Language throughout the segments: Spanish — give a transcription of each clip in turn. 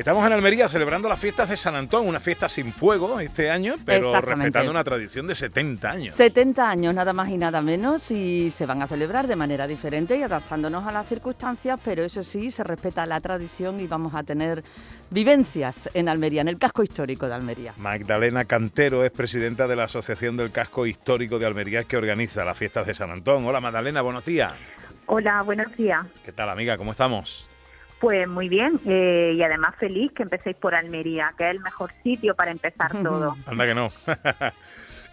Estamos en Almería celebrando las fiestas de San Antón, una fiesta sin fuego este año, pero respetando una tradición de 70 años. 70 años, nada más y nada menos, y se van a celebrar de manera diferente y adaptándonos a las circunstancias, pero eso sí, se respeta la tradición y vamos a tener vivencias en Almería, en el casco histórico de Almería. Magdalena Cantero es presidenta de la Asociación del Casco Histórico de Almería que organiza las fiestas de San Antón. Hola Magdalena, buenos días. Hola, buenos días. ¿Qué tal amiga? ¿Cómo estamos? Pues muy bien eh, y además feliz que empecéis por Almería, que es el mejor sitio para empezar todo. Anda que no.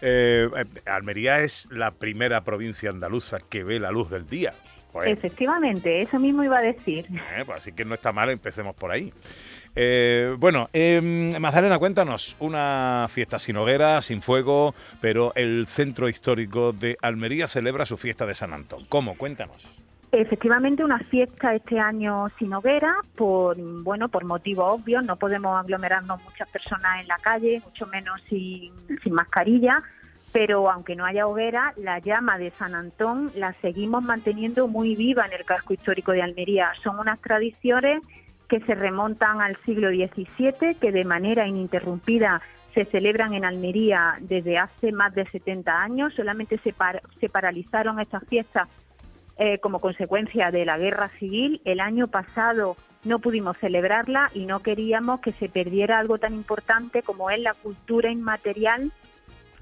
Eh, eh, Almería es la primera provincia andaluza que ve la luz del día. Pues, Efectivamente, eso mismo iba a decir. eh, pues así que no está mal, empecemos por ahí. Eh, bueno, eh, Magdalena, cuéntanos, una fiesta sin hoguera, sin fuego, pero el centro histórico de Almería celebra su fiesta de San Antón. ¿Cómo? Cuéntanos. Efectivamente, una fiesta este año sin hoguera, por bueno, por motivos obvios. No podemos aglomerarnos muchas personas en la calle, mucho menos sin, mascarilla. Pero aunque no haya hoguera, la llama de San Antón la seguimos manteniendo muy viva en el casco histórico de Almería. Son unas tradiciones que se remontan al siglo XVII, que de manera ininterrumpida se celebran en Almería desde hace más de 70 años. Solamente se, par- se paralizaron estas fiestas eh, como consecuencia de la guerra civil. El año pasado no pudimos celebrarla y no queríamos que se perdiera algo tan importante como es la cultura inmaterial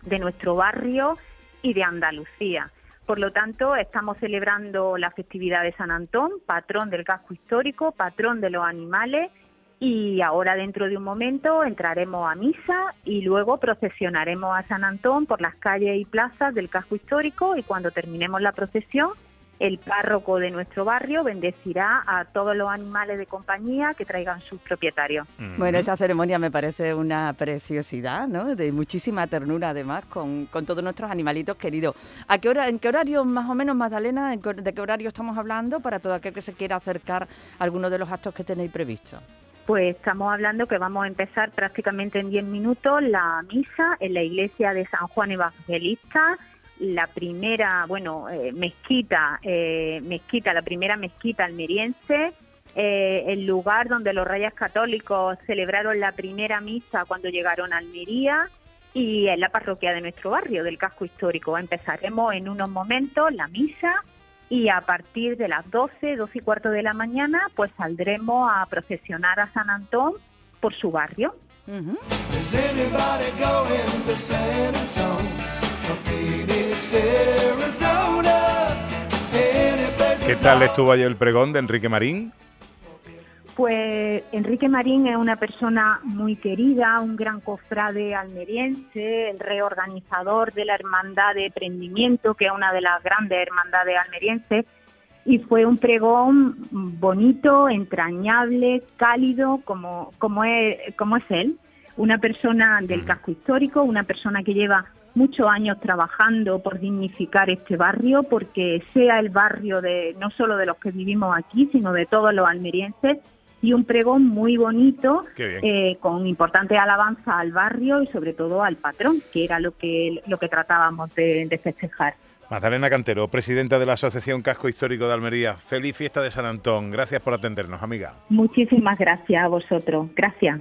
de nuestro barrio y de Andalucía. Por lo tanto, estamos celebrando la festividad de San Antón, patrón del casco histórico, patrón de los animales, y ahora dentro de un momento entraremos a misa y luego procesionaremos a San Antón por las calles y plazas del casco histórico y cuando terminemos la procesión, el párroco de nuestro barrio bendecirá a todos los animales de compañía que traigan sus propietarios. Bueno, esa ceremonia me parece una preciosidad, ¿no? De muchísima ternura, además, con, con todos nuestros animalitos queridos. ¿A qué hora, en qué horario, más o menos, Magdalena, en de qué horario estamos hablando para todo aquel que se quiera acercar a alguno de los actos que tenéis previstos? Pues estamos hablando que vamos a empezar prácticamente en 10 minutos la misa en la iglesia de San Juan Evangelista, la primera, bueno, eh, mezquita, eh, mezquita, la primera mezquita almeriense, eh, el lugar donde los reyes católicos celebraron la primera misa cuando llegaron a Almería y en la parroquia de nuestro barrio, del casco histórico. Empezaremos en unos momentos la misa y a partir de las 12, 12 y cuarto de la mañana, pues saldremos a procesionar a San Antón por su barrio. Ujú. Is ¿Qué tal estuvo ayer el pregón de Enrique Marín? Pues Enrique Marín es una persona muy querida, un gran cofrade almeriense, el reorganizador de la Hermandad de Prendimiento, que es una de las grandes hermandades almerienses, y fue un pregón bonito, entrañable, cálido, como, como, es, como es él, una persona del casco histórico, una persona que lleva muchos años trabajando por dignificar este barrio, porque sea el barrio de no solo de los que vivimos aquí, sino de todos los almerienses, y un pregón muy bonito, eh, con importante alabanza al barrio y sobre todo al patrón, que era lo que, lo que tratábamos de, de festejar. Magdalena Cantero, presidenta de la Asociación Casco Histórico de Almería. Feliz fiesta de San Antón. Gracias por atendernos, amiga. Muchísimas gracias a vosotros. Gracias.